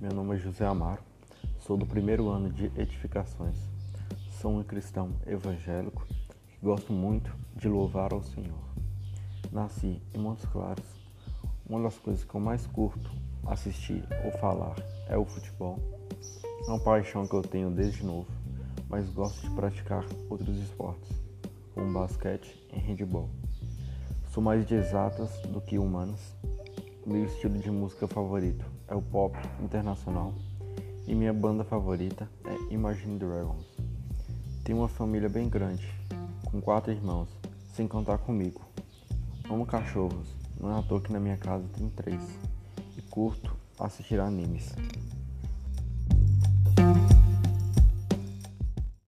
Meu nome é José Amaro, sou do primeiro ano de Edificações. Sou um cristão evangélico que gosto muito de louvar ao Senhor. Nasci em Montes Claros. Uma das coisas que eu mais curto assistir ou falar é o futebol. É uma paixão que eu tenho desde novo, mas gosto de praticar outros esportes, como basquete e handebol. Sou mais de exatas do que humanas. Meu estilo de música favorito é o pop internacional e minha banda favorita é Imagine Dragons. Tenho uma família bem grande, com quatro irmãos, sem contar comigo. Amo cachorros, não é à toa que na minha casa tem três, e curto assistir animes.